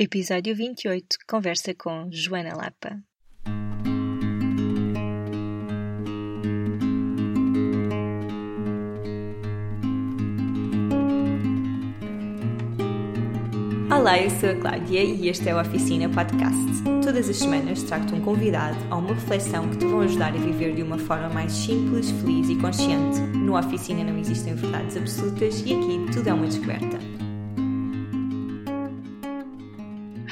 Episódio 28 Conversa com Joana Lapa. Olá, eu sou a Cláudia e este é o Oficina Podcast. Todas as semanas trago-te um convidado a uma reflexão que te vão ajudar a viver de uma forma mais simples, feliz e consciente. No Oficina não existem verdades absolutas e aqui tudo é uma descoberta.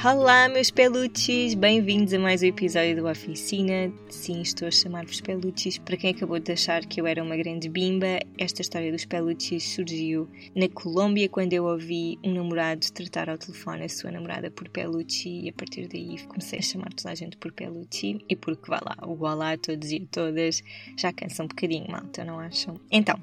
Olá, meus peluches! Bem-vindos a mais um episódio do Oficina. Sim, estou a chamar-vos peluches. Para quem acabou de achar que eu era uma grande bimba, esta história dos peluches surgiu na Colômbia quando eu ouvi um namorado tratar ao telefone a sua namorada por peluche e a partir daí comecei a chamar toda a gente por peluche e porque vá lá, o olá a todos e a todas já cansa um bocadinho, malta, não acham? Então,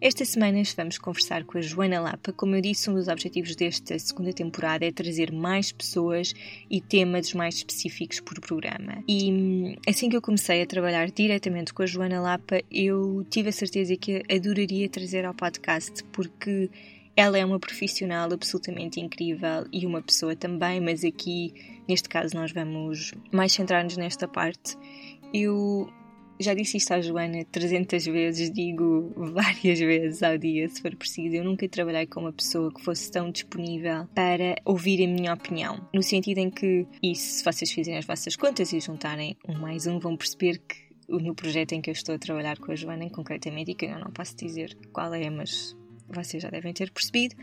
esta semana vamos conversar com a Joana Lapa. Como eu disse, um dos objetivos desta segunda temporada é trazer mais pessoas e temas mais específicos por programa. E hum, assim que eu comecei a trabalhar diretamente com a Joana Lapa, eu tive a certeza que adoraria trazer ao podcast porque ela é uma profissional absolutamente incrível e uma pessoa também, mas aqui, neste caso, nós vamos mais centrar-nos nesta parte. Eu já disse isto à Joana 300 vezes, digo várias vezes ao dia, se for preciso. Eu nunca trabalhei com uma pessoa que fosse tão disponível para ouvir a minha opinião. No sentido em que, e se vocês fizerem as vossas contas e juntarem um mais um, vão perceber que no projeto em que eu estou a trabalhar com a Joana, concretamente, e que eu não posso dizer qual é, mas vocês já devem ter percebido,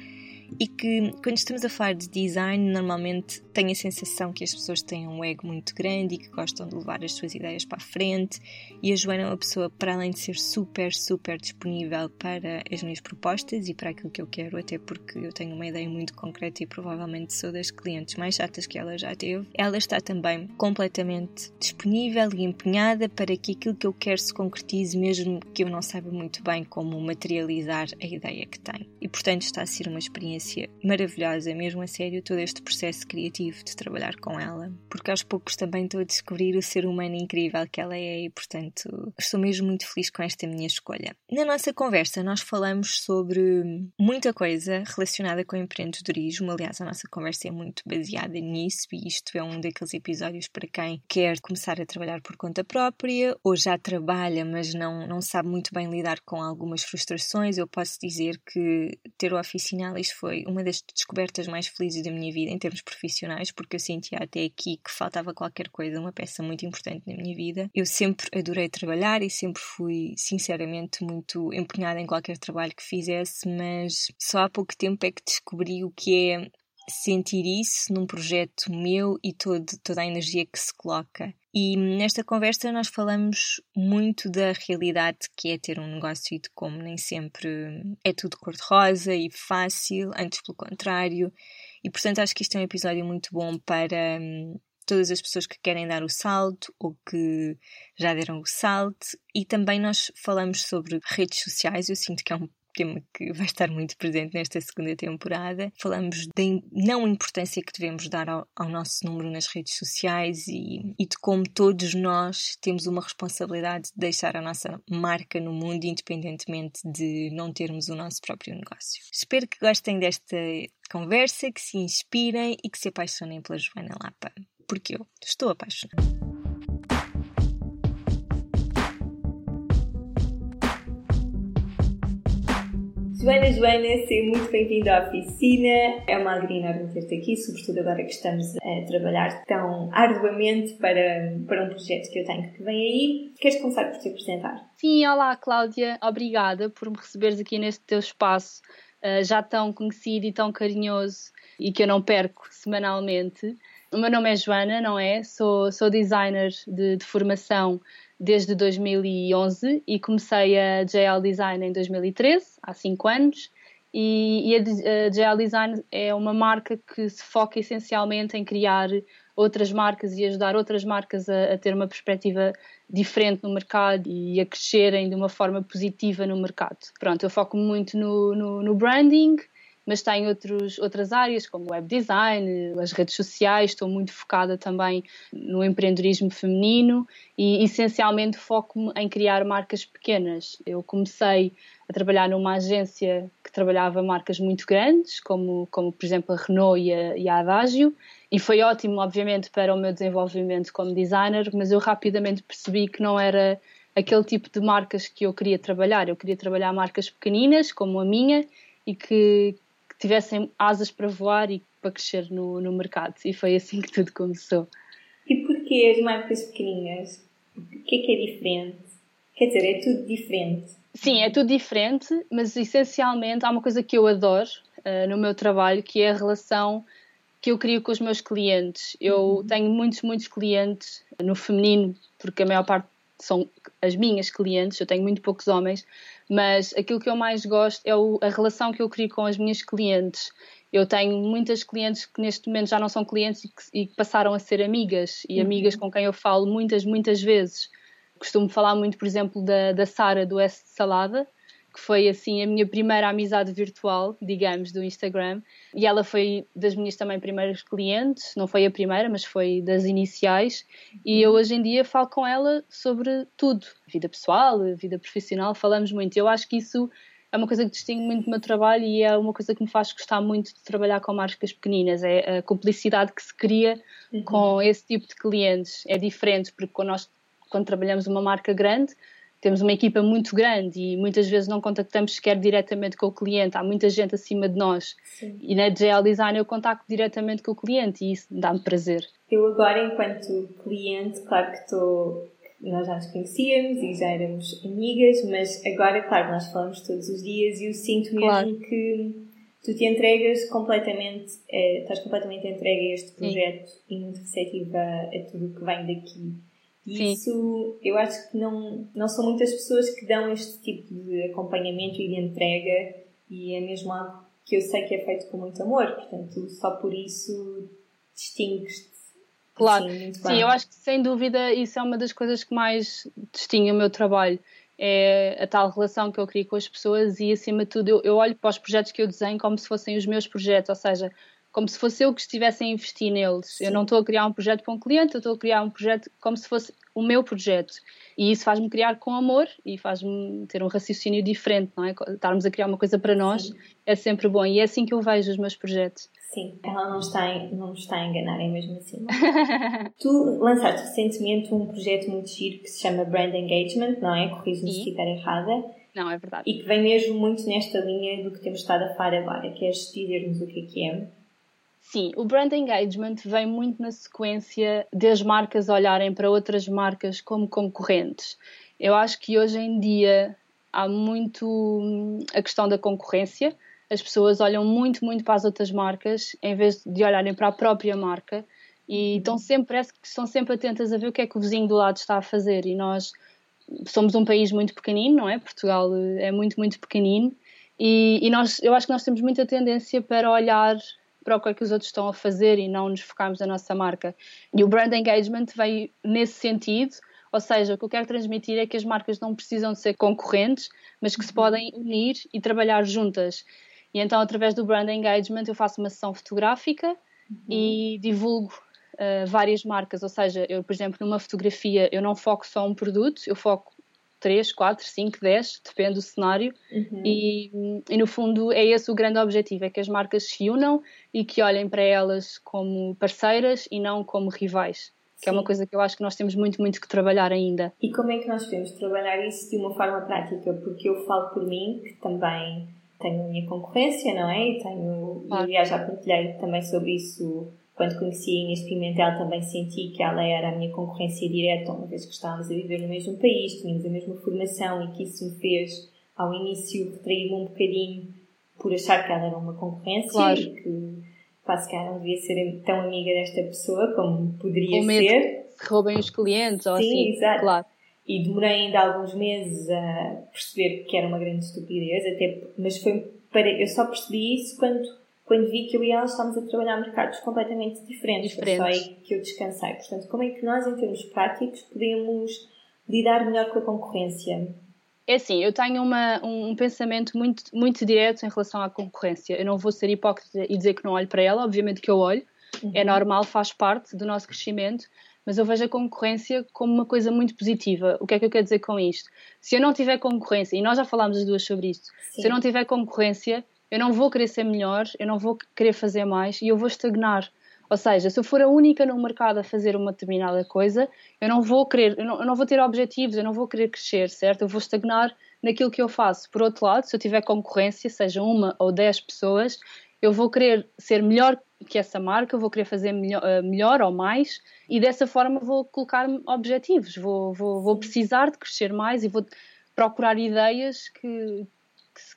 e que quando estamos a falar de design, normalmente tenho a sensação que as pessoas têm um ego muito grande e que gostam de levar as suas ideias para a frente. E a Joana é uma pessoa, para além de ser super, super disponível para as minhas propostas e para aquilo que eu quero, até porque eu tenho uma ideia muito concreta e provavelmente sou das clientes mais chatas que ela já teve, ela está também completamente disponível e empenhada para que aquilo que eu quero se concretize, mesmo que eu não saiba muito bem como materializar a ideia que tem. E portanto está a ser uma experiência experiência maravilhosa, mesmo a sério, todo este processo criativo de trabalhar com ela, porque aos poucos também estou a descobrir o ser humano incrível que ela é e, portanto, estou mesmo muito feliz com esta minha escolha. Na nossa conversa, nós falamos sobre muita coisa relacionada com empreendedorismo, aliás, a nossa conversa é muito baseada nisso, e isto é um daqueles episódios para quem quer começar a trabalhar por conta própria ou já trabalha, mas não, não sabe muito bem lidar com algumas frustrações. Eu posso dizer que ter o Oficinalis foi foi uma das descobertas mais felizes da minha vida em termos profissionais, porque eu sentia até aqui que faltava qualquer coisa, uma peça muito importante na minha vida. Eu sempre adorei trabalhar e sempre fui, sinceramente, muito empenhada em qualquer trabalho que fizesse, mas só há pouco tempo é que descobri o que é sentir isso num projeto meu e todo, toda a energia que se coloca. E nesta conversa nós falamos muito da realidade que é ter um negócio e de como nem sempre é tudo cor-de-rosa e fácil, antes pelo contrário. E portanto acho que isto é um episódio muito bom para hum, todas as pessoas que querem dar o salto ou que já deram o salto. E também nós falamos sobre redes sociais, eu sinto que é um tema que vai estar muito presente nesta segunda temporada. Falamos da não importância que devemos dar ao, ao nosso número nas redes sociais e, e, de como todos nós temos uma responsabilidade de deixar a nossa marca no mundo, independentemente de não termos o nosso próprio negócio. Espero que gostem desta conversa, que se inspirem e que se apaixonem pela Joana Lapa, porque eu estou apaixonada. Joana, Joana, seja muito bem-vinda à oficina. É uma alegria enorme ter-te aqui, sobretudo agora que estamos a trabalhar tão arduamente para, para um projeto que eu tenho que vem aí. Queres começar por te apresentar? Sim, olá Cláudia, obrigada por me receberes aqui neste teu espaço uh, já tão conhecido e tão carinhoso e que eu não perco semanalmente. O meu nome é Joana, não é? Sou, sou designer de, de formação desde 2011 e comecei a JL Design em 2013, há 5 anos. E, e a, JL Design é uma marca que se foca essencialmente em criar outras marcas e ajudar outras marcas a, a, ter uma perspectiva diferente no mercado e a crescerem de uma forma positiva no mercado. Pronto, eu foco muito no, no, no branding mas tenho outros, outras áreas, como web design, as redes sociais, estou muito focada também no empreendedorismo feminino e essencialmente foco-me em criar marcas pequenas. Eu comecei a trabalhar numa agência que trabalhava marcas muito grandes, como, como por exemplo a Renault e a, e a Adagio, e foi ótimo, obviamente, para o meu desenvolvimento como designer, mas eu rapidamente percebi que não era aquele tipo de marcas que eu queria trabalhar. Eu queria trabalhar marcas pequeninas, como a minha, e que tivessem asas para voar e para crescer no, no mercado. E foi assim que tudo começou. E porquê as marcas pequeninas? O que é que é diferente? Quer dizer, é tudo diferente. Sim, é tudo diferente, mas essencialmente há uma coisa que eu adoro uh, no meu trabalho, que é a relação que eu crio com os meus clientes. Eu uhum. tenho muitos, muitos clientes no feminino, porque a maior parte são as minhas clientes, eu tenho muito poucos homens, mas aquilo que eu mais gosto é o, a relação que eu crio com as minhas clientes. Eu tenho muitas clientes que neste momento já não são clientes e que, e passaram a ser amigas, e uhum. amigas com quem eu falo muitas, muitas vezes. Costumo falar muito, por exemplo, da, da Sara do S Salada, que foi assim a minha primeira amizade virtual, digamos, do Instagram. E ela foi das minhas também primeiras clientes, não foi a primeira, mas foi das iniciais. E eu hoje em dia falo com ela sobre tudo, vida pessoal, vida profissional, falamos muito. Eu acho que isso é uma coisa que distingue muito o meu trabalho e é uma coisa que me faz gostar muito de trabalhar com marcas pequeninas. É a cumplicidade que se cria uhum. com esse tipo de clientes. É diferente, porque quando nós quando trabalhamos uma marca grande, temos uma equipa muito grande e muitas vezes não contactamos sequer diretamente com o cliente, há muita gente acima de nós. Sim. E na GL Design eu contacto diretamente com o cliente e isso dá-me prazer. Eu agora, enquanto cliente, claro que estou. Nós já nos conhecíamos e já éramos amigas, mas agora, claro, nós falamos todos os dias e eu sinto mesmo claro. que tu te entregas completamente, é, estás completamente entregue a este projeto Sim. e muito receptiva a tudo o que vem daqui. Isso, eu acho que não, não são muitas pessoas que dão este tipo de acompanhamento e de entrega e é mesmo algo que eu sei que é feito com muito amor, portanto, só por isso distingues-te. Claro, assim, sim, eu acho que sem dúvida isso é uma das coisas que mais distingue o meu trabalho. É a tal relação que eu crio com as pessoas e, acima de tudo, eu, eu olho para os projetos que eu desenho como se fossem os meus projetos, ou seja, como se fosse eu que estivesse a investir neles. Sim. Eu não estou a criar um projeto para um cliente, eu estou a criar um projeto como se fosse o meu projeto. E isso faz-me criar com amor e faz-me ter um raciocínio diferente, não é? Estarmos a criar uma coisa para nós Sim. é sempre bom e é assim que eu vejo os meus projetos. Sim, ela não está, não está a enganar, é mesmo assim. tu lançaste recentemente um projeto muito giro que se chama Brand Engagement, não é? Corrijo-me se estiver errada. Não, é verdade. E que vem mesmo muito nesta linha do que temos estado a falar agora. Queres dizer-nos o que é que é? Sim, o brand engagement vem muito na sequência das marcas olharem para outras marcas como concorrentes. Eu acho que hoje em dia há muito hum, a questão da concorrência. As pessoas olham muito, muito para as outras marcas em vez de olharem para a própria marca e estão sempre, parece que estão sempre atentas a ver o que é que o vizinho do lado está a fazer. E nós somos um país muito pequenino, não é? Portugal eh, é muito, muito pequenino. E, e nós, eu acho que nós temos muita tendência para olhar para o que é que os outros estão a fazer e não nos focarmos na nossa marca. E o brand engagement veio nesse sentido, ou seja, o que eu quero transmitir é que as marcas não precisam de ser concorrentes, mas que se podem unir e trabalhar juntas. E então, através do brand engagement, eu faço uma sessão fotográfica uhum. e divulgo uh, várias marcas. Ou seja, eu, por exemplo, numa fotografia, eu não foco só um produto, eu foco 3, 4, 5, 10, depende do cenário. Uhum. E, e, no fundo é esse o grande objetivo: é que as marcas se unam e que olhem para elas como parceiras e não como rivais. Que Sim. é uma coisa que eu acho que nós temos muito, muito que trabalhar ainda. E como é que nós podemos trabalhar isso de uma forma prática? Porque eu falo por mim, que também tenho a minha concorrência, não é? E tenho, claro. aliás, já partilhei também sobre isso quando conheci a Inês Pimentel também senti que ela era a minha concorrência direta, uma vez que estávamos a viver no mesmo país, tínhamos a mesma formação e que isso me fez, ao início, retrair-me um bocadinho por achar que ela era uma concorrência claro. e que quase que ela não devia ser tão amiga desta pessoa como poderia Com medo ser. Que roubem os clientes ou Sim, assim. Exato. Claro. E demorei ainda alguns meses a perceber que era uma grande estupidez, até, mas foi para, eu só percebi isso quando quando vi que eu e ela estávamos a trabalhar mercados completamente diferentes. diferentes. Foi só aí que eu descansei. Portanto, como é que nós, em termos práticos, podemos lidar melhor com a concorrência? É assim, eu tenho uma, um pensamento muito, muito direto em relação à concorrência. Eu não vou ser hipócrita e dizer que não olho para ela, obviamente que eu olho, uhum. é normal, faz parte do nosso crescimento, mas eu vejo a concorrência como uma coisa muito positiva. O que é que eu quero dizer com isto? Se eu não tiver concorrência, e nós já falámos as duas sobre isto, Sim. se eu não tiver concorrência, eu não vou querer ser melhor, eu não vou querer fazer mais e eu vou estagnar. Ou seja, se eu for a única no mercado a fazer uma determinada coisa, eu não vou querer, eu não, eu não, vou ter objetivos, eu não vou querer crescer, certo? Eu vou estagnar naquilo que eu faço. Por outro lado, se eu tiver concorrência, seja uma ou dez pessoas, eu vou querer ser melhor que essa marca, eu vou querer fazer melhor, uh, melhor ou mais e dessa forma vou colocar objetivos, vou, vou, vou precisar de crescer mais e vou procurar ideias que,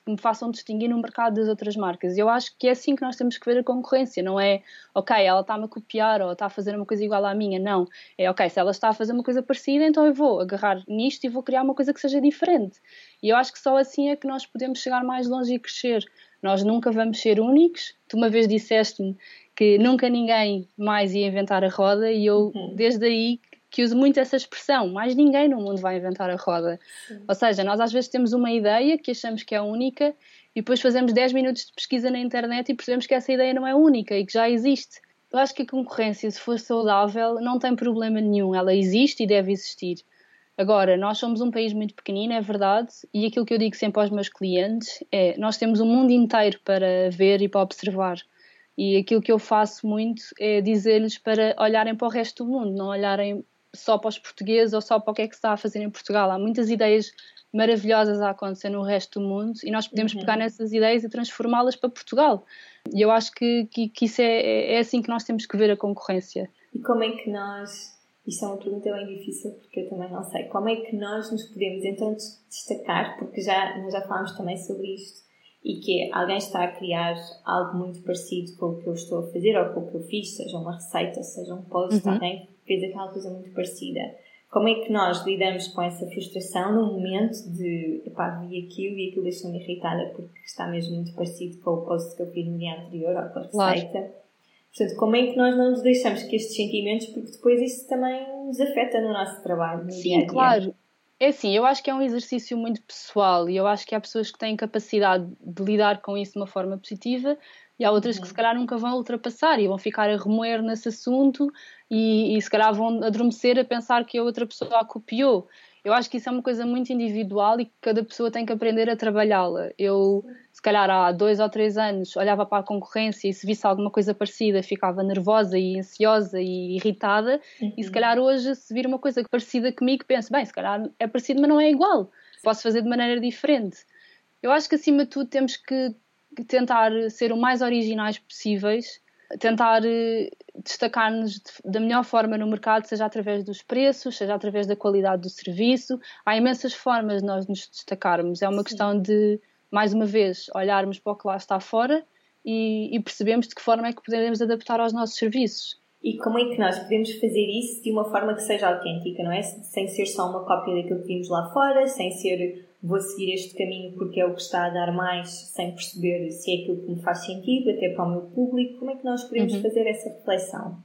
que me façam distinguir no mercado das outras marcas. Eu acho que é assim que nós temos que ver a concorrência, não é, ok, ela está-me a copiar ou está a fazer uma coisa igual à minha, não. É, ok, se ela está a fazer uma coisa parecida, então eu vou agarrar nisto e vou criar uma coisa que seja diferente. E eu acho que só assim é que nós podemos chegar mais longe e crescer. Nós nunca vamos ser únicos. Tu uma vez disseste-me que nunca ninguém mais ia inventar a roda e eu, uhum. desde aí, que uso muito essa expressão, mais ninguém no mundo vai inventar a roda. Sim. Ou seja, nós às vezes temos uma ideia que achamos que é única e depois fazemos 10 minutos de pesquisa na internet e percebemos que essa ideia não é única e que já existe. Eu acho que a concorrência, se for saudável, não tem problema nenhum. Ela existe e deve existir. Agora, nós somos um país muito pequenino, é verdade, e aquilo que eu digo sempre aos meus clientes é: nós temos um mundo inteiro para ver e para observar. E aquilo que eu faço muito é dizer-lhes para olharem para o resto do mundo, não olharem só para os portugueses ou só para o que é que se está a fazer em Portugal. Há muitas ideias maravilhosas a acontecer no resto do mundo e nós podemos uhum. pegar nessas ideias e transformá-las para Portugal. E eu acho que, que, que isso é, é assim que nós temos que ver a concorrência. E como é que nós. Isto é uma pergunta bem difícil porque eu também não sei. Como é que nós nos podemos então destacar? Porque já, nós já falámos também sobre isto e que é, alguém está a criar algo muito parecido com o que eu estou a fazer ou com o que eu fiz, seja uma receita, seja um post, uhum. alguém fez aquela coisa muito parecida. Como é que nós lidamos com essa frustração no momento de, epá, vi aquilo e aquilo deixou-me irritada porque está mesmo muito parecido com o post que eu fiz no dia anterior ou com a receita? Claro. Portanto, como é que nós não nos deixamos que estes sentimentos, porque depois isso também nos afeta no nosso trabalho, no Sim, dia -dia. claro. É assim, eu acho que é um exercício muito pessoal e eu acho que há pessoas que têm capacidade de lidar com isso de uma forma positiva e há outras uhum. que se calhar nunca vão ultrapassar e vão ficar a remoer nesse assunto e, e se calhar vão adormecer a pensar que a outra pessoa a copiou. Eu acho que isso é uma coisa muito individual e que cada pessoa tem que aprender a trabalhá-la. Eu, se calhar há dois ou três anos, olhava para a concorrência e se visse alguma coisa parecida ficava nervosa e ansiosa e irritada. Uhum. E se uhum. calhar hoje, se vir uma coisa parecida comigo, penso, bem, se calhar é parecido, mas não é igual. Posso fazer de maneira diferente. Eu acho que acima de tudo temos que tentar ser o mais originais possíveis, tentar eh, destacar-nos da melhor forma no mercado, seja através dos preços, seja através da qualidade do serviço. Há imensas formas de nós nos destacarmos. É uma Sim. questão de, mais uma vez, olharmos para o que lá está fora e, e percebemos de que forma é que podemos adaptar aos nossos serviços. E como é que nós podemos fazer isso de uma forma que seja autêntica, não é? Sem ser só uma cópia daquilo que vimos lá fora, sem ser vou seguir este caminho porque é o que está a dar mais, sem perceber se é aquilo que me faz sentido, até para o meu público. Como é que nós podemos uhum. fazer essa reflexão?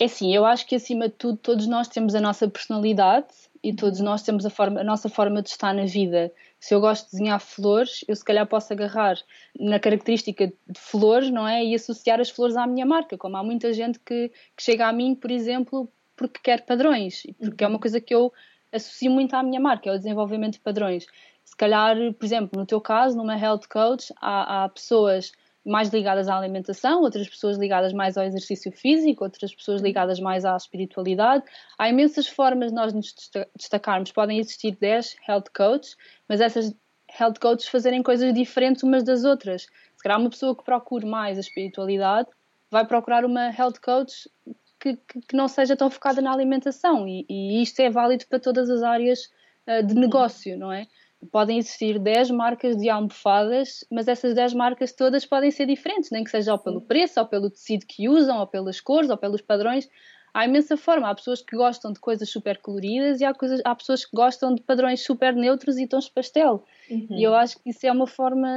É assim, eu acho que acima de tudo todos nós temos a nossa personalidade e todos nós temos a, forma, a nossa forma de estar na vida. Se eu gosto de desenhar flores, eu se calhar posso agarrar na característica de flores, não é? E associar as flores à minha marca, como há muita gente que, que chega a mim, por exemplo, porque quer padrões, porque é uma coisa que eu associo muito à minha marca, é o desenvolvimento de padrões. Se calhar, por exemplo, no teu caso, numa health coach, há, há pessoas mais ligadas à alimentação, outras pessoas ligadas mais ao exercício físico, outras pessoas ligadas mais à espiritualidade. Há imensas formas de nós nos destacarmos. Podem existir 10 health coaches, mas essas health coaches fazerem coisas diferentes umas das outras. Se calhar uma pessoa que procure mais a espiritualidade vai procurar uma health coach que, que, que não seja tão focada na alimentação e, e, isto é válido para todas as áreas uh, de negócio, não é? Podem existir 10 marcas de almofadas, mas essas 10 marcas todas podem ser diferentes, nem que seja ou pelo preço, ou pelo tecido que usam, ou pelas cores, ou pelos padrões. Há imensa forma. Há pessoas que gostam de coisas super coloridas e há, coisas, há pessoas que gostam de padrões super neutros e tons pastel. Uhum. E eu acho que isso é uma forma.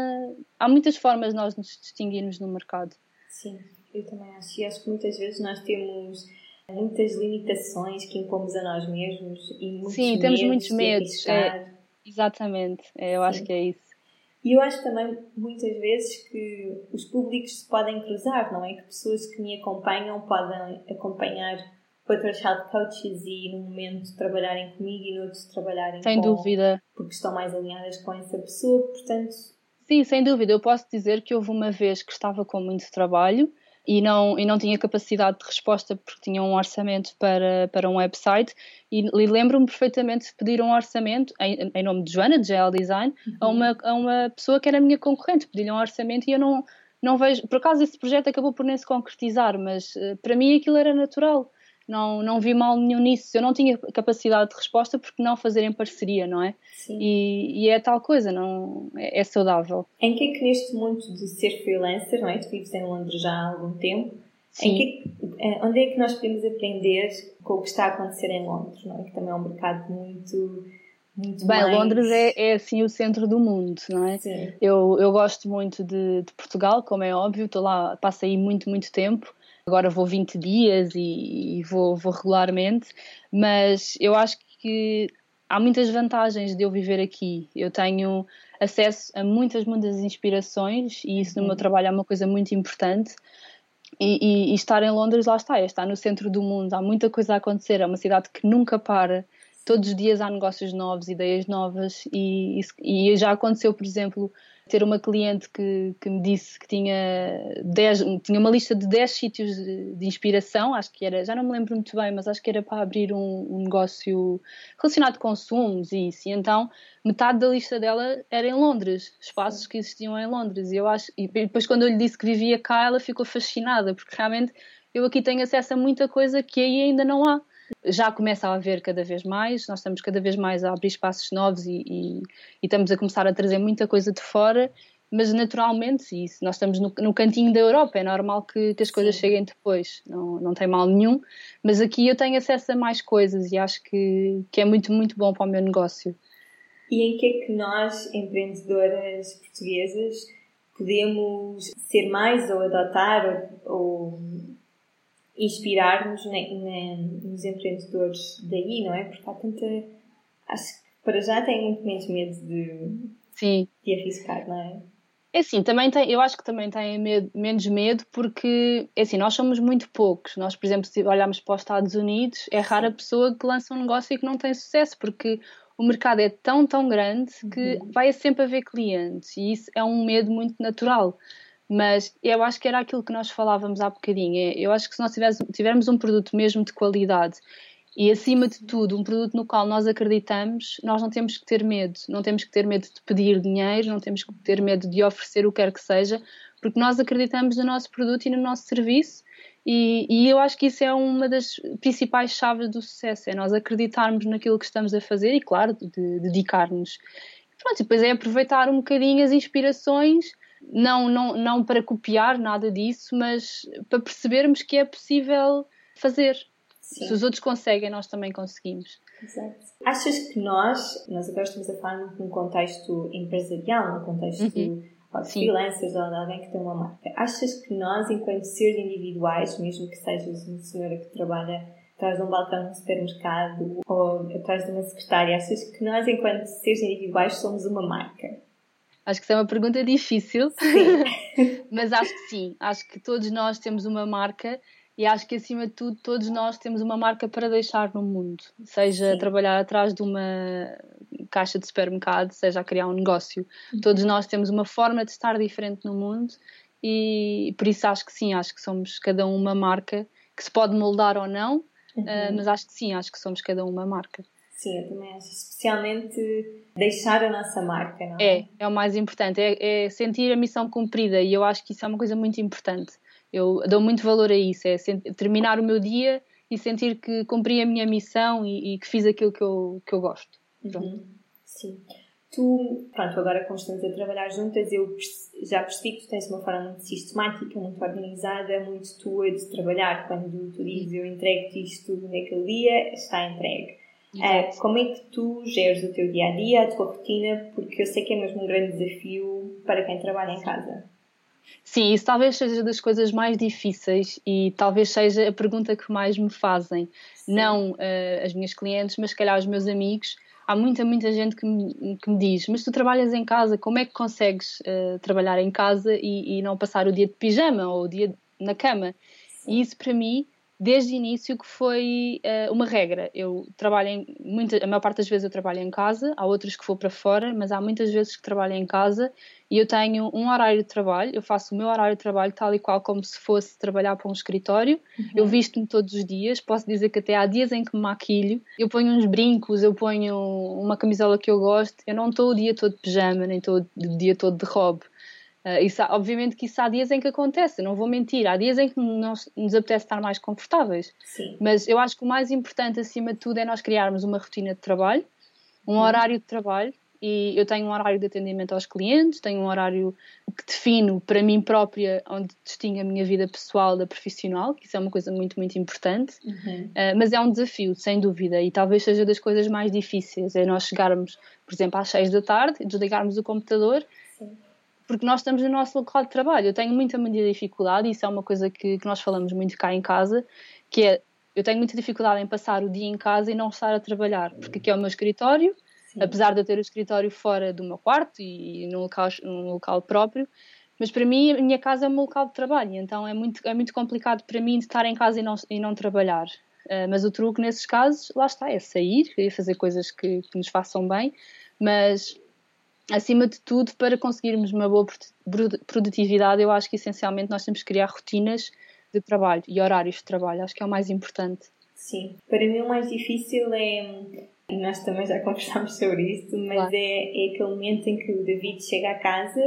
Há muitas formas de nós nos distinguirmos no mercado. Sim. Eu também acho. E acho que muitas vezes nós temos muitas limitações que impomos a nós mesmos e muitos Sim, temos muitos medos. É, Exatamente, é, eu Sim. acho que é isso. E eu acho também, muitas vezes, que os públicos se podem cruzar, não é? Que pessoas que me acompanham podem acompanhar outras health coaches e, num momento, trabalharem comigo e, noutros, trabalharem Sem com... dúvida. Porque estão mais alinhadas com essa pessoa, portanto... Sim, sem dúvida. Eu posso dizer que houve uma vez que estava com muito trabalho e não, e não tinha capacidade de resposta porque tinha um orçamento para, para um website. E, e lembro-me perfeitamente de pedir um orçamento em, em nome de Joana, de GL Design, uhum. a, uma, a uma pessoa que era a minha concorrente, pedi-lhe um orçamento e eu não, não vejo, por acaso esse projeto acabou por nem se concretizar, mas uh, para mim aquilo era natural não, não vi mal nenhum nisso. Eu não tinha capacidade de resposta porque não fazer em parceria, não é? Sim. E, e é tal coisa, não é, é, saudável. Em que é que neste mundo de ser freelancer, não é? Tu vives em Londres já há algum tempo. Sim. Em que, é onde é que nós podemos aprender com o que está a acontecer em Londres, não é? Que também é um mercado muito muito Bem, mais... Londres é, é assim o centro do mundo, não é? Sim. Eu, eu gosto muito de, de Portugal, como é óbvio, estou lá, passo aí muito, muito tempo agora vou 20 dias e, e vou, vou regularmente, mas eu acho que há muitas vantagens de eu viver aqui. Eu tenho acesso a muitas, muitas inspirações e isso no meu uhum. trabalho é uma coisa muito importante. E, e, e, estar em Londres, lá está, é estar no centro do mundo, há muita coisa a acontecer, é uma cidade que nunca para, todos os dias há negócios novos, ideias novas, e, e já aconteceu, por exemplo, ter uma cliente que, que me disse que tinha, dez, tinha uma lista de 10 sítios de, de, inspiração, acho que era, já não me lembro muito bem, mas acho que era para abrir um, um negócio relacionado com consumos e isso. E então metade da lista dela era em Londres, espaços que existiam em Londres. E eu acho, e depois quando eu lhe disse que vivia cá, ela ficou fascinada, porque realmente eu aqui tenho acesso a muita coisa que aí ainda não há já começa a haver cada vez mais, nós estamos cada vez mais a abrir espaços novos e, e, e estamos a começar a trazer muita coisa de fora, mas naturalmente, isso, nós estamos no, no cantinho da Europa, é normal que, que as coisas Sim. cheguem depois, não, não tem mal nenhum, mas aqui eu tenho acesso a mais coisas e acho que, que é muito, muito bom para o meu negócio. E em que é que nós, empreendedoras portuguesas, podemos ser mais ou adotar ou, ou inspirar-nos nos empreendedores daí, não é? Porque há tanta. Acho que para já têm muito menos medo de, Sim. de arriscar, não é? É assim, também tem, eu acho que também têm medo, menos medo porque, é assim, nós somos muito poucos. Nós, por exemplo, se olharmos para os Estados Unidos, é rara a pessoa que lança um negócio e que não tem sucesso, porque o mercado é tão, tão grande que uhum. vai sempre haver clientes e isso é um medo muito natural. Mas eu acho que era aquilo que nós falávamos há bocadinho. É, eu acho que se nós tivermos um produto mesmo de qualidade e, acima de tudo, um produto no qual nós acreditamos, nós não temos que ter medo. Não temos que ter medo de pedir dinheiro, não temos que ter medo de oferecer o que quer que seja, porque nós acreditamos no nosso produto e no nosso serviço. E, e eu acho que isso é uma das principais chaves do sucesso: é nós acreditarmos naquilo que estamos a fazer e, claro, de, de dedicar-nos. Pronto, e depois é aproveitar um bocadinho as inspirações não, não, não para copiar nada disso, mas para percebermos que é possível fazer. Sim. Se os outros conseguem, nós também conseguimos. Exato. Achas que nós, nós agora estamos a falar num contexto empresarial, num contexto uhum. de freelancers ou de alguém que tem uma marca, achas que nós, enquanto seres individuais, mesmo que sejas uma senhora que trabalha atrás de um balcão no supermercado ou atrás de uma secretária, achas que nós, enquanto seres individuais, somos uma marca? Acho que isso é uma pergunta difícil, mas acho que sim. Acho que todos nós temos uma marca e acho que acima de tudo todos nós temos uma marca para deixar no mundo, seja sim. trabalhar atrás de uma caixa de supermercado, seja a criar um negócio. Uhum. Todos nós temos uma forma de estar diferente no mundo e por isso acho que sim, acho que somos cada um uma marca que se pode moldar ou não, uhum. uh, mas acho que sim, acho que somos cada um uma marca. Sim, eu também acho. Especialmente deixar a nossa marca, não é? É, é o mais importante. É, é, sentir a missão cumprida e eu acho que isso é uma coisa muito importante. Eu dou muito valor a isso. É terminar o meu dia e sentir que cumpri a minha missão e, e que fiz aquilo que eu, que eu gosto. Uhum. Sim. Tu, pronto, agora como estamos a trabalhar juntas, eu já percebi que tu tens uma forma muito sistemática, muito organizada, muito tua de trabalhar. Quando tu dizes eu entrego-te isto naquele dia, está entregue. É, como é que tu geres o teu dia a dia, a tua rotina? Porque eu sei que é mesmo um grande desafio para quem trabalha em casa. Sim, isso talvez seja das coisas mais difíceis e talvez seja a pergunta que mais me fazem. Sim. Não uh, as minhas clientes, mas se calhar os meus amigos. Há muita, muita gente que me, que me diz: Mas tu trabalhas em casa, como é que consegues uh, trabalhar em casa e, e, não passar o dia de pijama ou o dia na cama? Sim. E isso para mim desde o início que foi uh, uma regra. Eu trabalho em muita, a maior parte das vezes eu trabalho em casa, há outras que vou para fora, mas há muitas vezes que trabalho em casa e eu tenho um horário de trabalho, eu faço o meu horário de trabalho tal e qual como se fosse trabalhar para um escritório. Uhum. Eu visto-me todos os dias, posso dizer que até há dias em que me maquilho, eu ponho uns brincos, eu ponho uma camisola que eu gosto, eu não estou o dia todo de pijama, nem estou o dia todo de robe. Uh, isso, obviamente que isso há dias em que acontece, não vou mentir, há dias em que nós, nos apetece estar mais confortáveis. Sim. Mas eu acho que o mais importante, acima de tudo, é nós criarmos uma rotina de trabalho, um uhum. horário de trabalho, e eu tenho um horário de atendimento aos clientes, tenho um horário que defino para mim própria, onde distingo a minha vida pessoal da profissional, que isso é uma coisa muito, muito importante. Uhum. Uh, mas é um desafio, sem dúvida, e talvez seja das coisas mais difíceis, é nós chegarmos, por exemplo, às seis da tarde, desligarmos o computador porque nós estamos no nosso local de trabalho. Eu tenho muita, muita dificuldade, e isso é uma coisa que, que nós falamos muito cá em casa, que é, eu tenho muita dificuldade em passar o dia em casa e não estar a trabalhar, porque aqui é o meu escritório, Sim. apesar de eu ter o escritório fora do meu quarto e num local, num local próprio, mas para mim a minha casa é o meu local de trabalho, então é muito, é muito complicado para mim estar em casa e não, e não trabalhar. Uh, mas o truque nesses casos, lá está, é sair e fazer coisas que, que nos façam bem, mas acima de tudo, para conseguirmos uma boa produtividade, eu acho que essencialmente nós temos que criar rotinas de trabalho e horários de trabalho. Acho que é o mais importante. Sim, para mim o mais difícil é, e nós também já conversámos sobre isso, mas claro. é, é aquele momento em que o David chega a casa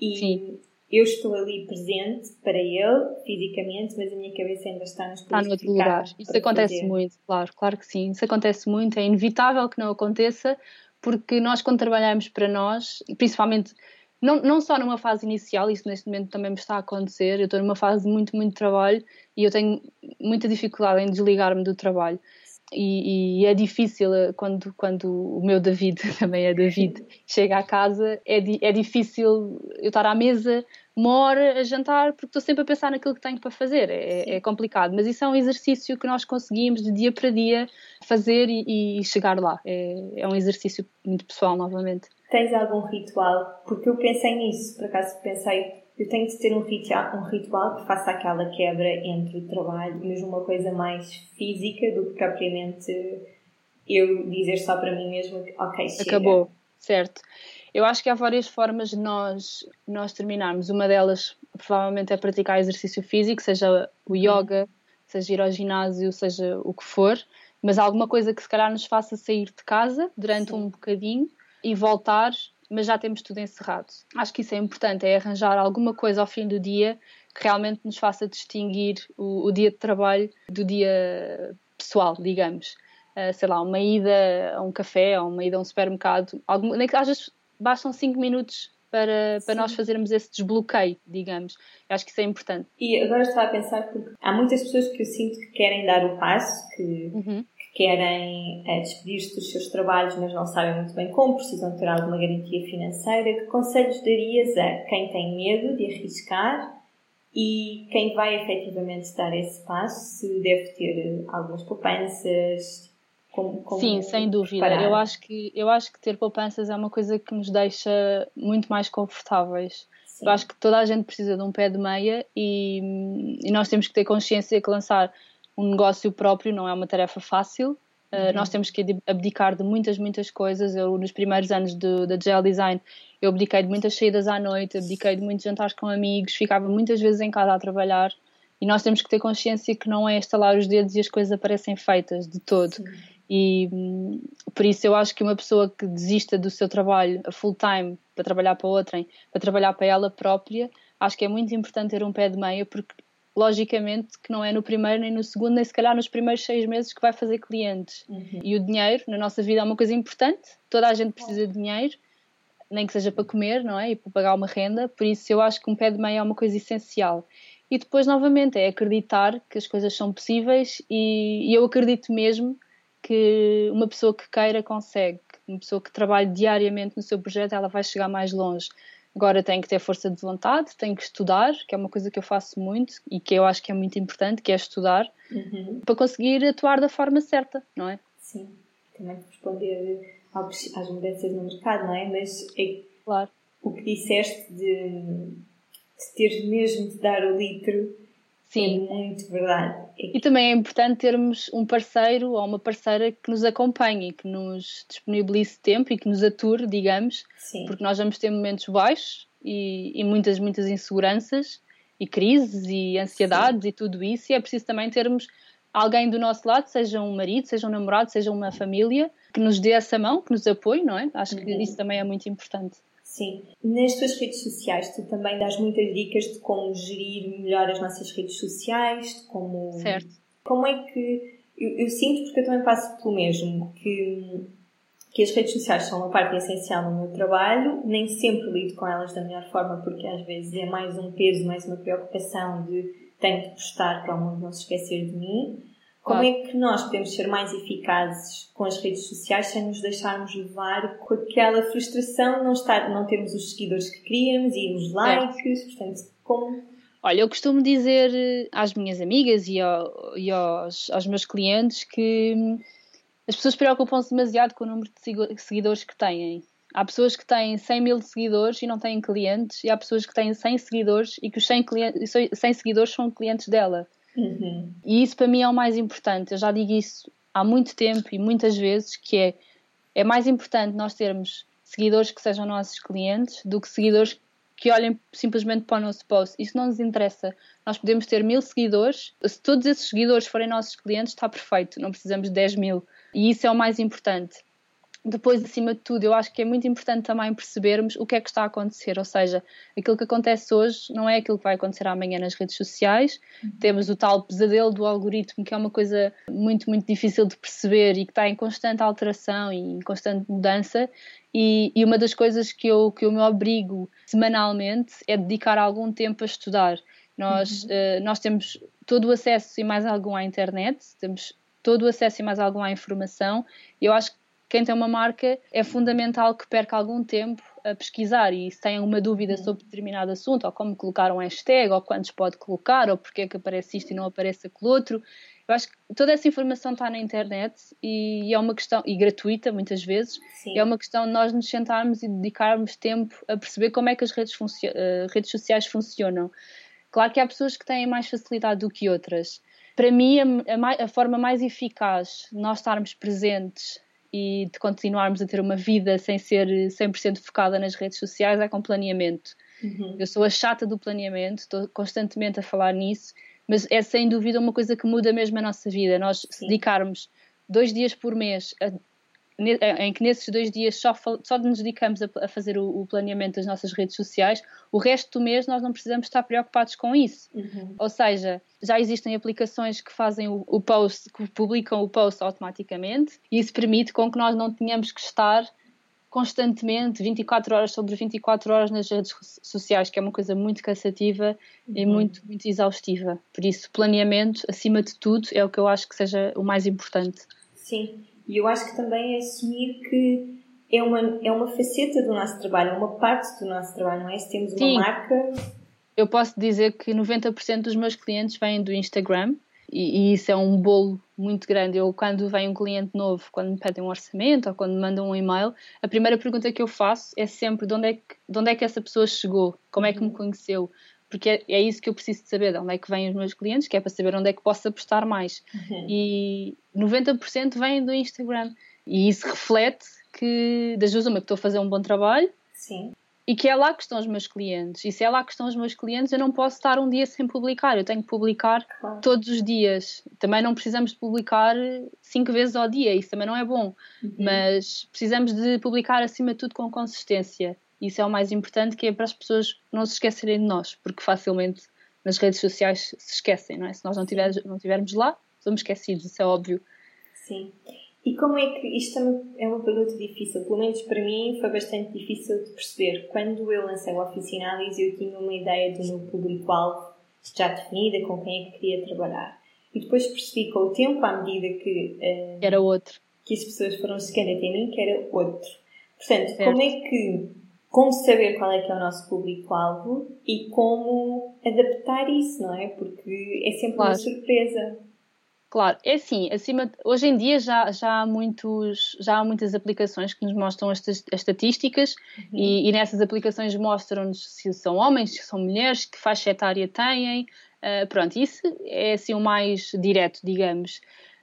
e Sim. eu estou ali presente para ele, fisicamente, mas a minha cabeça ainda está nos Está no outro lugar. Isso acontece fazer. muito, claro, claro que sim. Isso acontece muito, é inevitável que não aconteça, porque nós, quando trabalhamos para nós, principalmente não, não só numa fase inicial, isso neste momento também me está a acontecer, eu estou numa fase de muito, muito trabalho e eu tenho muita dificuldade em desligar-me do trabalho. E, e, é difícil eh, quando, quando o meu David, também é David, chega à casa, é, é difícil eu estar à mesa uma hora a jantar porque estou sempre a pensar naquilo que tenho para fazer. É, é, complicado, mas isso é um exercício que nós conseguimos de dia para dia fazer e, e chegar lá. É, é um exercício muito pessoal, novamente. Tens algum ritual? Porque eu pensei nisso, por acaso pensei, eu tenho de ter um ritual, um ritual que faça aquela quebra entre o trabalho, mesmo uma coisa mais física do que propriamente eu dizer só para mim mesma que, ok, chega. Acabou, certo. Eu acho que há várias formas de nós, nós terminarmos. Uma delas, provavelmente, é praticar exercício físico, seja o yoga, seja ir ao ginásio, seja o que for, mas alguma coisa que se calhar nos faça sair de casa durante Sim. um bocadinho e voltar, mas já temos tudo encerrado. Acho que isso é importante, é arranjar alguma coisa ao fim do dia que realmente nos faça distinguir o, o dia de trabalho do dia pessoal, digamos. Uh, sei lá, uma ida a um café ou uma ida a um supermercado, algum, nem que às vezes bastam 5 minutos para, para nós fazermos esse desbloqueio, digamos. Eu acho que isso é importante. E agora estava a pensar porque há muitas pessoas que eu sinto que querem dar o passo, que, uhum. que querem é, despedir-se dos seus trabalhos, mas não sabem muito bem como, precisam ter alguma garantia financeira. Que conselhos darias a quem tem medo de arriscar e quem vai efetivamente dar esse passo? Se deve ter algumas poupanças, como, como Sim, sem dúvida. Eu acho, que, eu acho que ter poupanças é uma coisa que nos deixa muito mais confortáveis. Sim. Eu acho que toda a gente precisa de um pé de meia e, e, nós temos que ter consciência que lançar um negócio próprio não é uma tarefa fácil. Uh, uhum. nós temos que abdicar de muitas, muitas coisas. Eu, nos primeiros anos da Gel Design, eu abdiquei de muitas saídas à noite, abdiquei de muitos jantares com amigos, ficava muitas vezes em casa a trabalhar. E nós temos que ter consciência que não é estalar os dedos e as coisas aparecem feitas de todo. Sim. E hum, por isso eu acho que uma pessoa que desista do seu trabalho a full time para trabalhar para outrem, para trabalhar para ela própria, acho que é muito importante ter um pé de meia, porque logicamente que não é no primeiro, nem no segundo, nem se calhar nos primeiros seis meses que vai fazer clientes. Uhum. E o dinheiro na nossa vida é uma coisa importante, toda a gente precisa de dinheiro, nem que seja para comer, não é? E para pagar uma renda, por isso eu acho que um pé de meia é uma coisa essencial. E depois, novamente, é acreditar que as coisas são possíveis e, e eu acredito mesmo que uma pessoa que queira consegue, uma pessoa que trabalhe diariamente no seu projeto, ela vai chegar mais longe. Agora tenho que ter força de vontade, tenho que estudar, que é uma coisa que eu faço muito e que eu acho que é muito importante, que é estudar, uhum. para conseguir atuar da forma certa, não é? Sim, também responder às mudanças no mercado, não é? Mas é claro. o que disseste de, de ter mesmo de dar o litro Sim. É muito verdade. E também é importante termos um parceiro ou uma parceira que nos acompanhe, que nos disponibilize tempo e que nos ature, digamos, Sim. porque nós vamos ter momentos baixos e, e muitas, muitas inseguranças e crises e ansiedades Sim. e tudo isso, e é preciso também termos alguém do nosso lado, seja um marido, seja um namorado, seja uma família, que nos dê essa mão, que nos apoie, não é? Acho que uhum. isso também é muito importante. Sim. Nas tuas redes sociais, tu também dás muitas dicas de como gerir melhor as nossas redes sociais, de como. Certo. Como é que. Eu, eu, sinto, porque eu também passo pelo mesmo, que, que as redes sociais são uma parte essencial no meu trabalho, nem sempre lido com elas da melhor forma, porque às vezes é mais um peso, mais uma preocupação de tenho de postar para o mundo não se esquecer de mim. Como é que nós podemos ser mais eficazes com as redes sociais sem nos deixarmos levar com aquela frustração de não, estar, não termos os seguidores que queríamos e os likes? Portanto, como. Olha, eu costumo dizer eh, às minhas amigas e, ao, e aos, aos meus clientes que hum, as pessoas preocupam-se demasiado com o número de seguidores que têm. Há pessoas que têm 100 mil seguidores e não têm clientes, e há pessoas que têm 100 seguidores e que os 100, clientes, 100 seguidores são clientes dela. Uhum. E isso para mim é o mais importante. Eu já digo isso há muito tempo e muitas vezes que é é mais importante nós termos seguidores que sejam nossos clientes do que seguidores que olhem simplesmente para o nosso post. Isso não nos interessa. Nós podemos ter mil seguidores, se todos esses seguidores forem nossos clientes, está perfeito, não precisamos de 10 mil. E isso é o mais importante depois, acima de tudo, eu acho que é muito importante também percebermos o que é que está a acontecer, ou seja, aquilo que acontece hoje não é aquilo que vai acontecer amanhã nas redes sociais. Uhum. Temos o tal pesadelo do algoritmo, que é uma coisa muito, muito difícil de perceber e que está em constante alteração e em constante mudança. E, e uma das coisas que eu, que eu me obrigo semanalmente é dedicar algum tempo a estudar. Nós, uhum. uh, nós temos todo o acesso e mais algum à internet, temos todo o acesso e mais algum à informação. Eu acho que quem tem uma marca é fundamental que perca algum tempo a pesquisar e se tem uma dúvida sobre determinado assunto, ou como colocar um hashtag, ou quantos pode colocar, ou porque é que aparece isto e não aparece aquele outro. Eu acho que toda essa informação está na internet e é uma questão, e gratuita muitas vezes, Sim. é uma questão de nós nos sentarmos e dedicarmos tempo a perceber como é que as redes, uh, redes sociais funcionam. Claro que há pessoas que têm mais facilidade do que outras. Para mim, a, a, a forma mais eficaz de nós estarmos presentes e de continuarmos a ter uma vida sem ser 100% focada nas redes sociais é com planeamento. Uhum. Eu sou a chata do planeamento, estou constantemente a falar nisso, mas é sem dúvida uma coisa que muda mesmo a nossa vida. Nós Sim. dedicarmos dois dias por mês a em que nesses dois dias só, só nos dedicamos a, a fazer o, o, planeamento das nossas redes sociais, o resto do mês nós não precisamos estar preocupados com isso. Uhum. Ou seja, já existem aplicações que fazem o, o, post, que publicam o post automaticamente e isso permite com que nós não tenhamos que estar constantemente 24 horas sobre 24 horas nas redes sociais, que é uma coisa muito cansativa uhum. e muito, muito exaustiva. Por isso, planeamento, acima de tudo, é o que eu acho que seja o mais importante. Sim, e eu acho que também é assumir que é uma, é uma faceta do nosso trabalho, é uma parte do nosso trabalho, não é? Se temos uma Sim. marca. Eu posso dizer que 90% dos meus clientes vêm do Instagram e, e, isso é um bolo muito grande. Eu, quando vem um cliente novo, quando me pedem um orçamento ou quando me mandam um e-mail, a primeira pergunta que eu faço é sempre de onde é que, de onde é que essa pessoa chegou, como é que me conheceu, porque é, é, isso que eu preciso de saber, de onde é que vêm os meus clientes, que é para saber onde é que posso apostar mais. Uhum. E 90% vêm do Instagram. E isso reflete que, das duas, uma, que estou a fazer um bom trabalho. Sim. E que é lá que estão os meus clientes. E se é lá que estão os meus clientes, eu não posso estar um dia sem publicar. Eu tenho que publicar claro. todos os dias. Também não precisamos de publicar cinco vezes ao dia. Isso também não é bom. Uhum. Mas precisamos de publicar, acima de tudo, com consistência. Isso é o mais importante, que é para as pessoas não se esquecerem de nós, porque facilmente nas redes sociais se esquecem, não é? Se nós não, tiver, não tivermos lá, somos esquecidos, isso é óbvio. Sim. E como é que isto é uma pergunta difícil? Pelo menos para mim foi bastante difícil de perceber. Quando eu lancei o Oficinales, eu tinha uma ideia do meu público-alvo já definida, com quem é que queria trabalhar. E depois percebi com o tempo, à medida que. Uh, era outro. Que as pessoas foram chegando até mim, que era outro. Portanto, certo. como é que como saber qual é que é o nosso público-alvo e como adaptar isso, não é? Porque é sempre claro. uma surpresa. Claro, é assim, acima, hoje em dia já, já, há muitos, já há muitas aplicações que nos mostram estas as estatísticas uhum. e, e, nessas aplicações mostram-nos se são homens, se são mulheres, que faixa etária têm, uh, pronto, isso é assim o mais direto, digamos.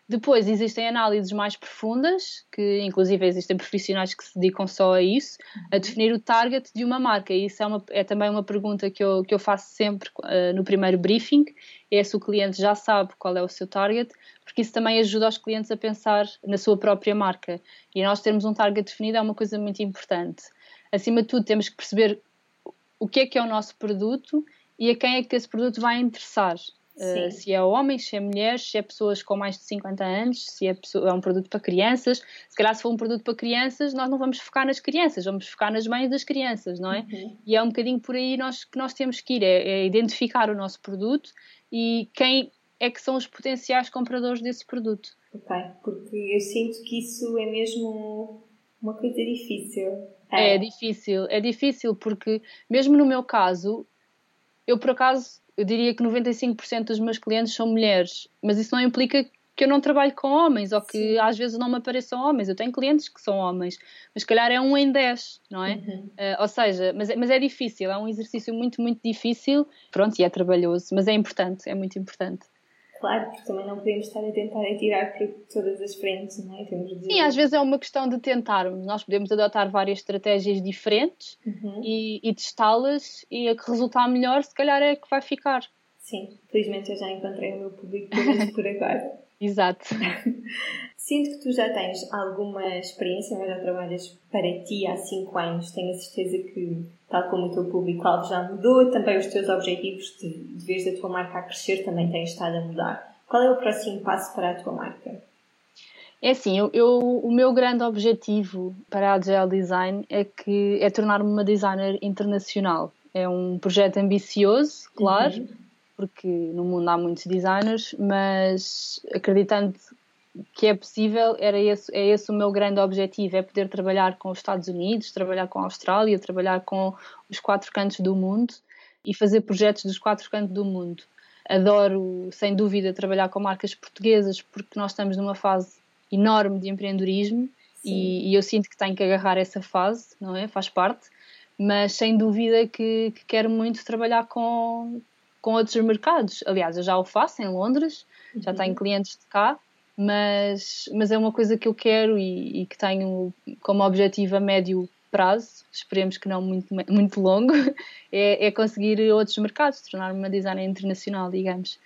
Depois existem análises mais profundas, que inclusive existem profissionais que se dedicam só a isso, a uhum. definir o target de uma marca. E isso é, uma, é também uma pergunta que eu, que eu faço sempre uh, no primeiro briefing, é se o cliente já sabe qual é o seu target, porque isso também ajuda os clientes a pensar na sua própria marca. E nós termos um target definido é uma coisa muito importante. Acima de tudo, temos que perceber o que é que é o nosso produto e a quem é que esse produto vai interessar. Uh, se é homens, se é mulheres, se é pessoas com mais de 50 anos, se é, pessoa, é, um produto para crianças. Se calhar, se for um produto para crianças, nós não vamos focar nas crianças, vamos focar nas mães das crianças, não é? Uhum. E é um bocadinho por aí nós, que nós temos que ir: é, é, identificar o nosso produto e quem é que são os potenciais compradores desse produto. Ok, porque eu sinto que isso é mesmo uma coisa difícil. É, é difícil, é difícil porque, mesmo no meu caso, eu por acaso eu diria que 95% dos meus clientes são mulheres, mas isso não implica que eu não trabalho com homens ou que Sim. às vezes não me apareçam homens. Eu tenho clientes que são homens, mas se calhar é um em 10, não é? Uhum. Uh, ou seja, mas, mas é difícil, é um exercício muito, muito difícil. Pronto, e é trabalhoso, mas é importante, é muito importante. Claro, porque também não podemos estar a tentar atirar para todas as frentes, não é? Temos de... Sim, às vezes é uma questão de tentarmos. Nós podemos adotar várias estratégias diferentes uhum. e, e testá-las e a que resultar melhor, se calhar é a que vai ficar. Sim, felizmente eu já encontrei o meu público por agora. Exato. Sinto que tu já tens alguma experiência, mas já trabalhas para ti há 5 anos. Tenho a certeza que, tal como o teu público-alvo já mudou, também os teus objetivos de, de vez a tua marca a crescer também têm estado a mudar. Qual é o próximo passo para a tua marca? É assim, eu, eu, o meu grande objetivo para a Gel Design é que é tornar-me uma designer internacional. É um projeto ambicioso, claro, uhum. Porque no mundo há muitos designers, mas acreditando que é possível, era esse, é esse o meu grande objetivo, é poder trabalhar com os Estados Unidos, trabalhar com a Austrália, trabalhar com os quatro cantos do mundo e fazer projetos dos quatro cantos do mundo. Adoro, sem dúvida, trabalhar com marcas portuguesas porque nós estamos numa fase enorme de empreendedorismo e, e, eu sinto que tenho que agarrar essa fase, não é? Faz parte, mas sem dúvida que, que quero muito trabalhar com, com outros mercados. Aliás, eu já o faço em Londres, já tenho uhum. clientes de cá, mas, mas é uma coisa que eu quero e, e, que tenho como objetivo a médio prazo, esperemos que não muito, muito longo, é, é conseguir outros mercados, tornar-me uma designer internacional, digamos.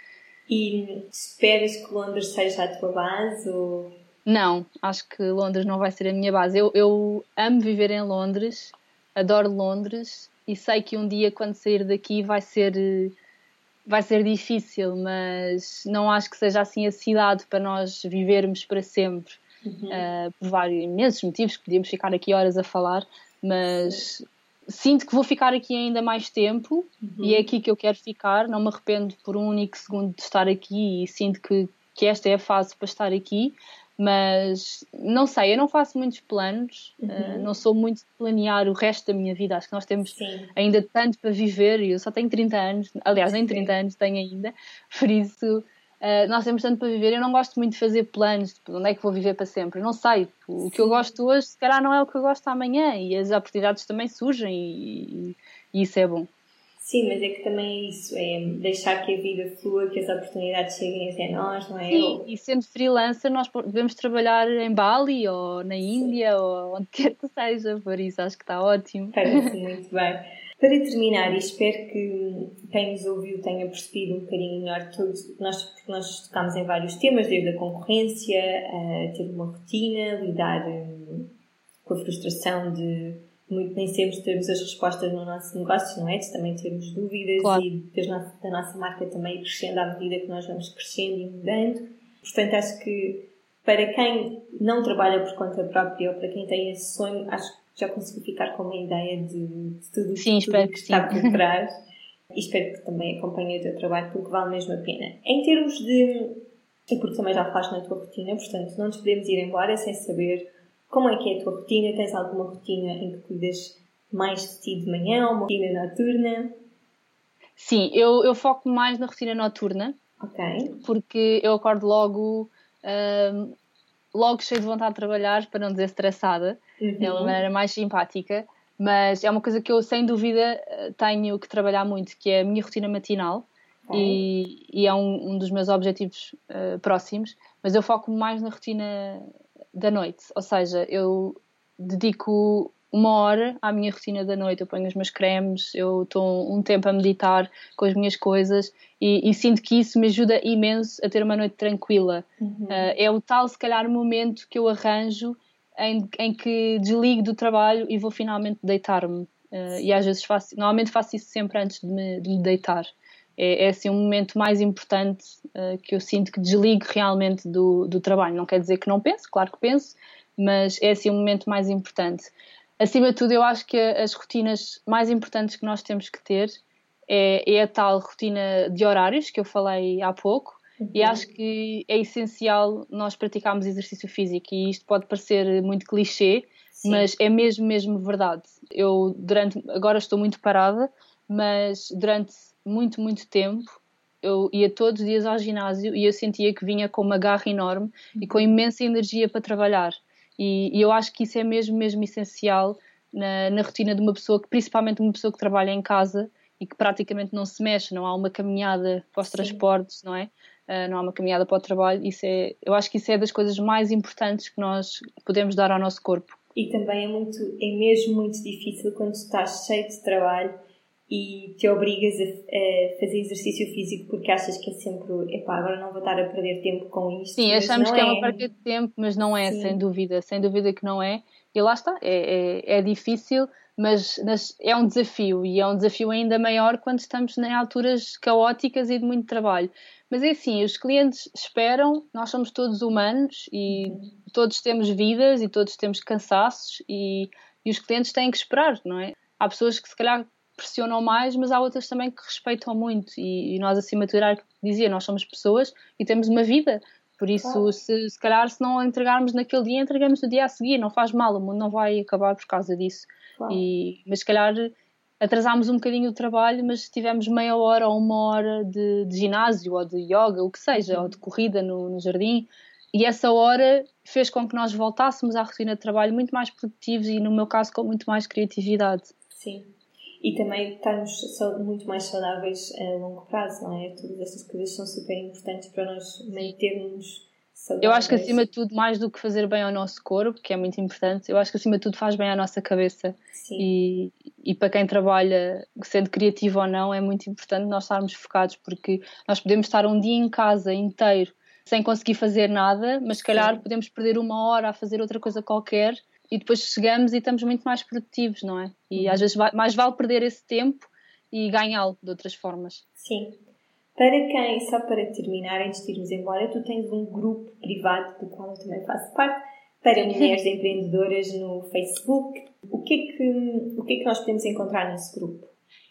E esperas que Londres seja a tua base? Ou... Não, acho que Londres não vai ser a minha base. Eu, eu amo viver em Londres, adoro Londres e sei que um dia, quando sair daqui, vai ser vai ser difícil, mas não acho que seja assim a cidade para nós vivermos para sempre. Uhum. Uh, por vários imensos motivos que podíamos ficar aqui horas a falar, mas sinto que vou ficar aqui ainda mais tempo uhum. e é aqui que eu quero ficar. Não me arrependo por um único segundo de estar aqui e sinto que, que esta é a fase para estar aqui. Mas não sei, eu não faço muitos planos, uhum. uh, não sou muito de planear o resto da minha vida. Acho que nós temos Sim. ainda tanto para viver e eu só tenho 30 anos, aliás, nem 30 Sim. anos tenho ainda, por isso uh, nós temos tanto para viver. Eu não gosto muito de fazer planos de onde é que vou viver para sempre. Eu não sei, o que eu gosto hoje, se calhar, não é o que eu gosto amanhã e as oportunidades também surgem e, e, e isso é bom. Sim, mas é que também é isso, é deixar que a vida flua, que as oportunidades cheguem até nós, não é? Sim, e sendo freelancer nós devemos trabalhar em Bali ou na Índia Sim. ou onde quer que seja, por isso acho que está ótimo. Parece muito bem. Para terminar, e espero que quem nos ouviu tenha percebido um bocadinho melhor tudo, nós, porque nós tocámos em vários temas, desde a concorrência, a ter uma rotina, lidar hum, com a frustração de muito nem sempre termos as respostas no nosso negócio, não é? De também termos dúvidas claro. e da nossa marca também crescendo à medida que nós vamos crescendo e mudando. Portanto, acho que para quem não trabalha por conta própria ou para quem tem esse sonho, acho que já consegui ficar com uma ideia de, de tudo, sim, tudo que, que está por trás. e espero que também acompanhe o teu trabalho porque vale mesmo a pena. Em termos de. E porque também já faz na tua rotina, portanto, não nos podemos ir embora sem saber como é que é a tua rotina? Tens alguma rotina em que cuidas mais de ti de manhã uma rotina noturna? Sim, eu, eu foco mais na rotina noturna. Ok. Porque eu acordo logo, uh, logo cheio de vontade de trabalhar, para não dizer estressada. Uhum. É uma maneira mais simpática. Mas é uma coisa que eu, sem dúvida, tenho que trabalhar muito, que é a minha rotina matinal. E, e, é um, um, dos meus objetivos uh, próximos. Mas eu foco mais na rotina da noite. Ou seja, eu dedico uma hora à minha rotina da noite. Eu ponho os meus cremes, eu estou um tempo a meditar com as minhas coisas e, e, sinto que isso me ajuda imenso a ter uma noite tranquila. Uhum. Uh, é o tal, se calhar, momento que eu arranjo em, em que desligo do trabalho e vou finalmente deitar-me. Uh, e às vezes faço, normalmente faço isso sempre antes de me, de me deitar. É, é assim um momento mais importante uh, que eu sinto que desligo realmente do, do trabalho. Não quer dizer que não penso, claro que penso, mas é assim um momento mais importante acima de tudo, eu acho que as rotinas mais importantes que nós temos que ter é, é a tal rotina de horários que eu falei há pouco. Uhum. E acho que é essencial nós praticarmos exercício físico. E isto pode parecer muito clichê, Sim. mas é mesmo, mesmo verdade. Eu, durante. Agora estou muito parada, mas durante muito, muito tempo eu ia todos os dias ao ginásio e eu sentia que vinha com uma garra enorme e com uhum. imensa energia para trabalhar. E, e eu acho que isso é mesmo, mesmo essencial na, na rotina de uma pessoa, que, principalmente uma pessoa que trabalha em casa e que praticamente não se mexe, não há uma caminhada para os Sim. transportes, não é? Uh, não há uma caminhada para o trabalho. Isso é, eu acho que isso é das coisas mais importantes que nós podemos dar ao nosso corpo. E também é muito, é mesmo muito difícil quando estás cheio de trabalho e te obrigas a, a, fazer exercício físico porque achas que é sempre, epá, agora não vou estar a perder tempo com isto. Sim, achamos que é. é uma perda de tempo, mas não é, Sim. sem dúvida, sem dúvida que não é. E lá está, é, é, é difícil, mas é um desafio e é um desafio ainda maior quando estamos em alturas caóticas e de muito trabalho. Mas é assim, os clientes esperam, nós somos todos humanos e uhum. todos temos vidas e todos temos cansaços e, e os clientes têm que esperar, não é? Há pessoas que se calhar pressionam mais, mas há outras também que respeitam muito. E, e nós, acima de tudo, dizia, nós somos pessoas e temos uma vida. Por isso, claro. se, se calhar, se não entregarmos naquele dia, entregamos no dia a seguir. Não faz mal, o mundo não vai acabar por causa disso. Claro. E, mas, se calhar, atrasámos um bocadinho o trabalho, mas tivemos meia hora ou uma hora de, de ginásio ou de yoga, o que seja, uhum. ou de corrida no, no jardim. E essa hora fez com que nós voltássemos à rotina de trabalho muito mais produtivos e, no meu caso, com muito mais criatividade. Sim e também estarmos muito mais saudáveis a longo prazo, não é? Todas essas coisas são super importantes para nós mantermos saudáveis. Eu acho que acima de tudo, mais do que fazer bem ao nosso corpo, que é muito importante, eu acho que acima de tudo faz bem à nossa cabeça. Sim. E, e para quem trabalha, sendo criativo ou não, é muito importante nós estarmos focados, porque nós podemos estar um dia em casa inteiro sem conseguir fazer nada, mas se calhar podemos perder uma hora a fazer outra coisa qualquer e depois chegamos e estamos muito mais produtivos, não é? E uhum. às vezes mais vale perder esse tempo e ganhá-lo de outras formas. Sim. Para quem, só para terminar, antes de irmos embora, tu tens um grupo privado do qual eu também faço parte, para mulheres empreendedoras no Facebook. O que, é que, o que é que nós podemos encontrar nesse grupo?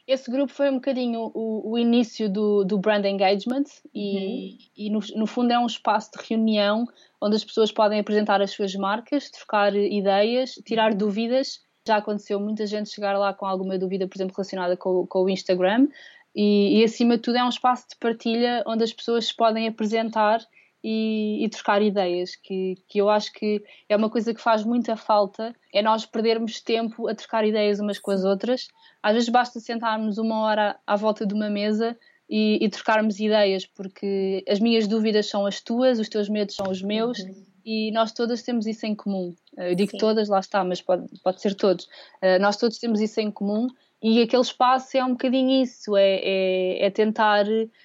Esse grupo foi um bocadinho o, o início do, do brand engagement e, uhum. e no, no, fundo é um espaço de reunião onde as pessoas podem apresentar as suas marcas, trocar ideias, tirar dúvidas. Já aconteceu muita gente chegar lá com alguma dúvida, por exemplo, relacionada com, com o Instagram. E, e, acima de tudo é um espaço de partilha onde as pessoas se podem apresentar e, e, trocar ideias, que, que eu acho que é uma coisa que faz muita falta, é nós perdermos tempo a trocar ideias umas com as outras. Às vezes basta sentarmos uma hora à volta de uma mesa e, e, trocarmos ideias, porque as minhas dúvidas são as tuas, os teus medos são os meus uhum. e nós todas temos isso em comum. Eu digo Sim. todas, lá está, mas pode, pode ser todos. Uh, nós todos temos isso em comum e aquele espaço é um bocadinho isso, é, é, é, tentar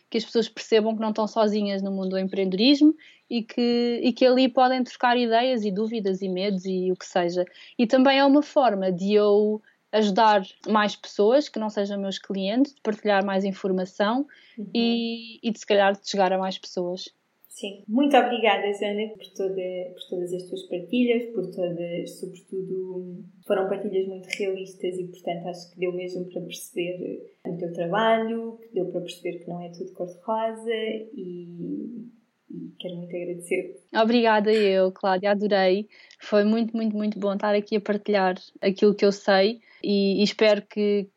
que as pessoas percebam que não estão sozinhas no mundo do empreendedorismo e que, e que ali podem trocar ideias e dúvidas e medos e o que seja. E também é uma forma de eu ajudar mais pessoas que não sejam meus clientes, de partilhar mais informação uhum. e, e de se calhar de chegar a mais pessoas. Sim, muito obrigada, Zana, por, toda, por todas as tuas partilhas, por todas, sobretudo, foram partilhas muito realistas e, portanto, acho que deu mesmo para perceber o teu trabalho, que deu para perceber que não é tudo cor-de-rosa e, quero muito agradecer. Obrigada eu, Cláudia, adorei. Foi muito, muito, muito bom estar aqui a partilhar aquilo que eu sei e, e espero que,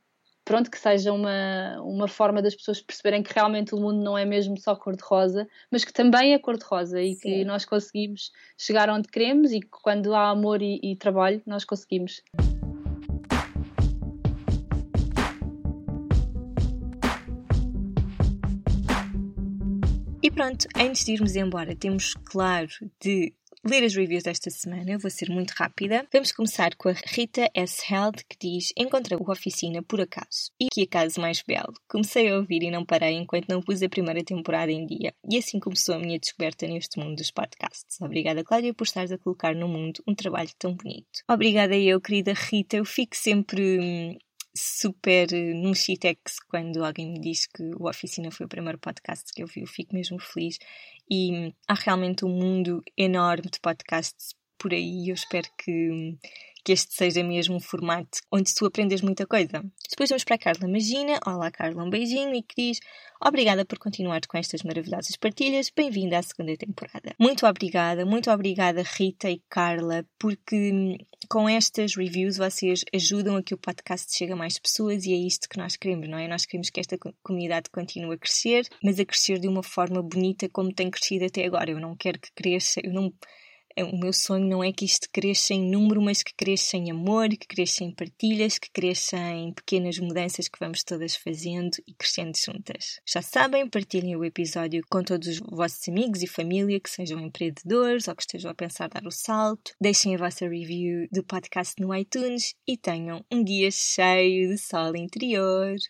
pronto, que seja uma, uma forma das pessoas perceberem que realmente o mundo não é mesmo só cor-de-rosa, mas que também é cor-de-rosa e Sim. que nós conseguimos chegar onde queremos e que quando há amor e, e trabalho, nós conseguimos. E pronto, antes de irmos embora, temos claro de ler as reviews desta semana, eu vou ser muito rápida. Vamos começar com a Rita S. Held, que diz: Encontrei o Oficina por acaso. E que acaso mais belo. Comecei a ouvir e não parei enquanto não pus a primeira temporada em dia. E assim começou a minha descoberta neste mundo dos podcasts. Obrigada, Cláudia, por estares a colocar no mundo um trabalho tão bonito. Obrigada eu, querida Rita. Eu fico sempre hum, super eh, num shitex quando alguém me diz que o Oficina foi o primeiro podcast que eu vi. Eu fico mesmo feliz. E hum, há realmente um mundo enorme de podcasts por aí e eu espero que, que este seja mesmo um formato onde tu aprendes muita coisa. Depois vamos para a Carla Magina. Olá, Carla, um beijinho e Cris. Obrigada por continuar com estas maravilhosas partilhas. Bem-vinda à segunda temporada. Muito obrigada, muito obrigada, Rita e Carla, porque hum, com estas reviews vocês ajudam a que o podcast chegue a mais pessoas e é isto que nós queremos, não é? Nós queremos que esta comunidade continue a crescer, mas a crescer de uma forma bonita como tem crescido até agora. Eu não quero que cresça, eu não o meu sonho não é que isto cresça em número, mas que cresça em amor, que cresça em partilhas, que cresça em pequenas mudanças que vamos todas fazendo e crescendo juntas. Já sabem, partilhem o episódio com todos os vossos amigos e família que sejam empreendedores ou que estejam a pensar dar o salto. Deixem a vossa review do podcast no iTunes e tenham um dia cheio de sol interior.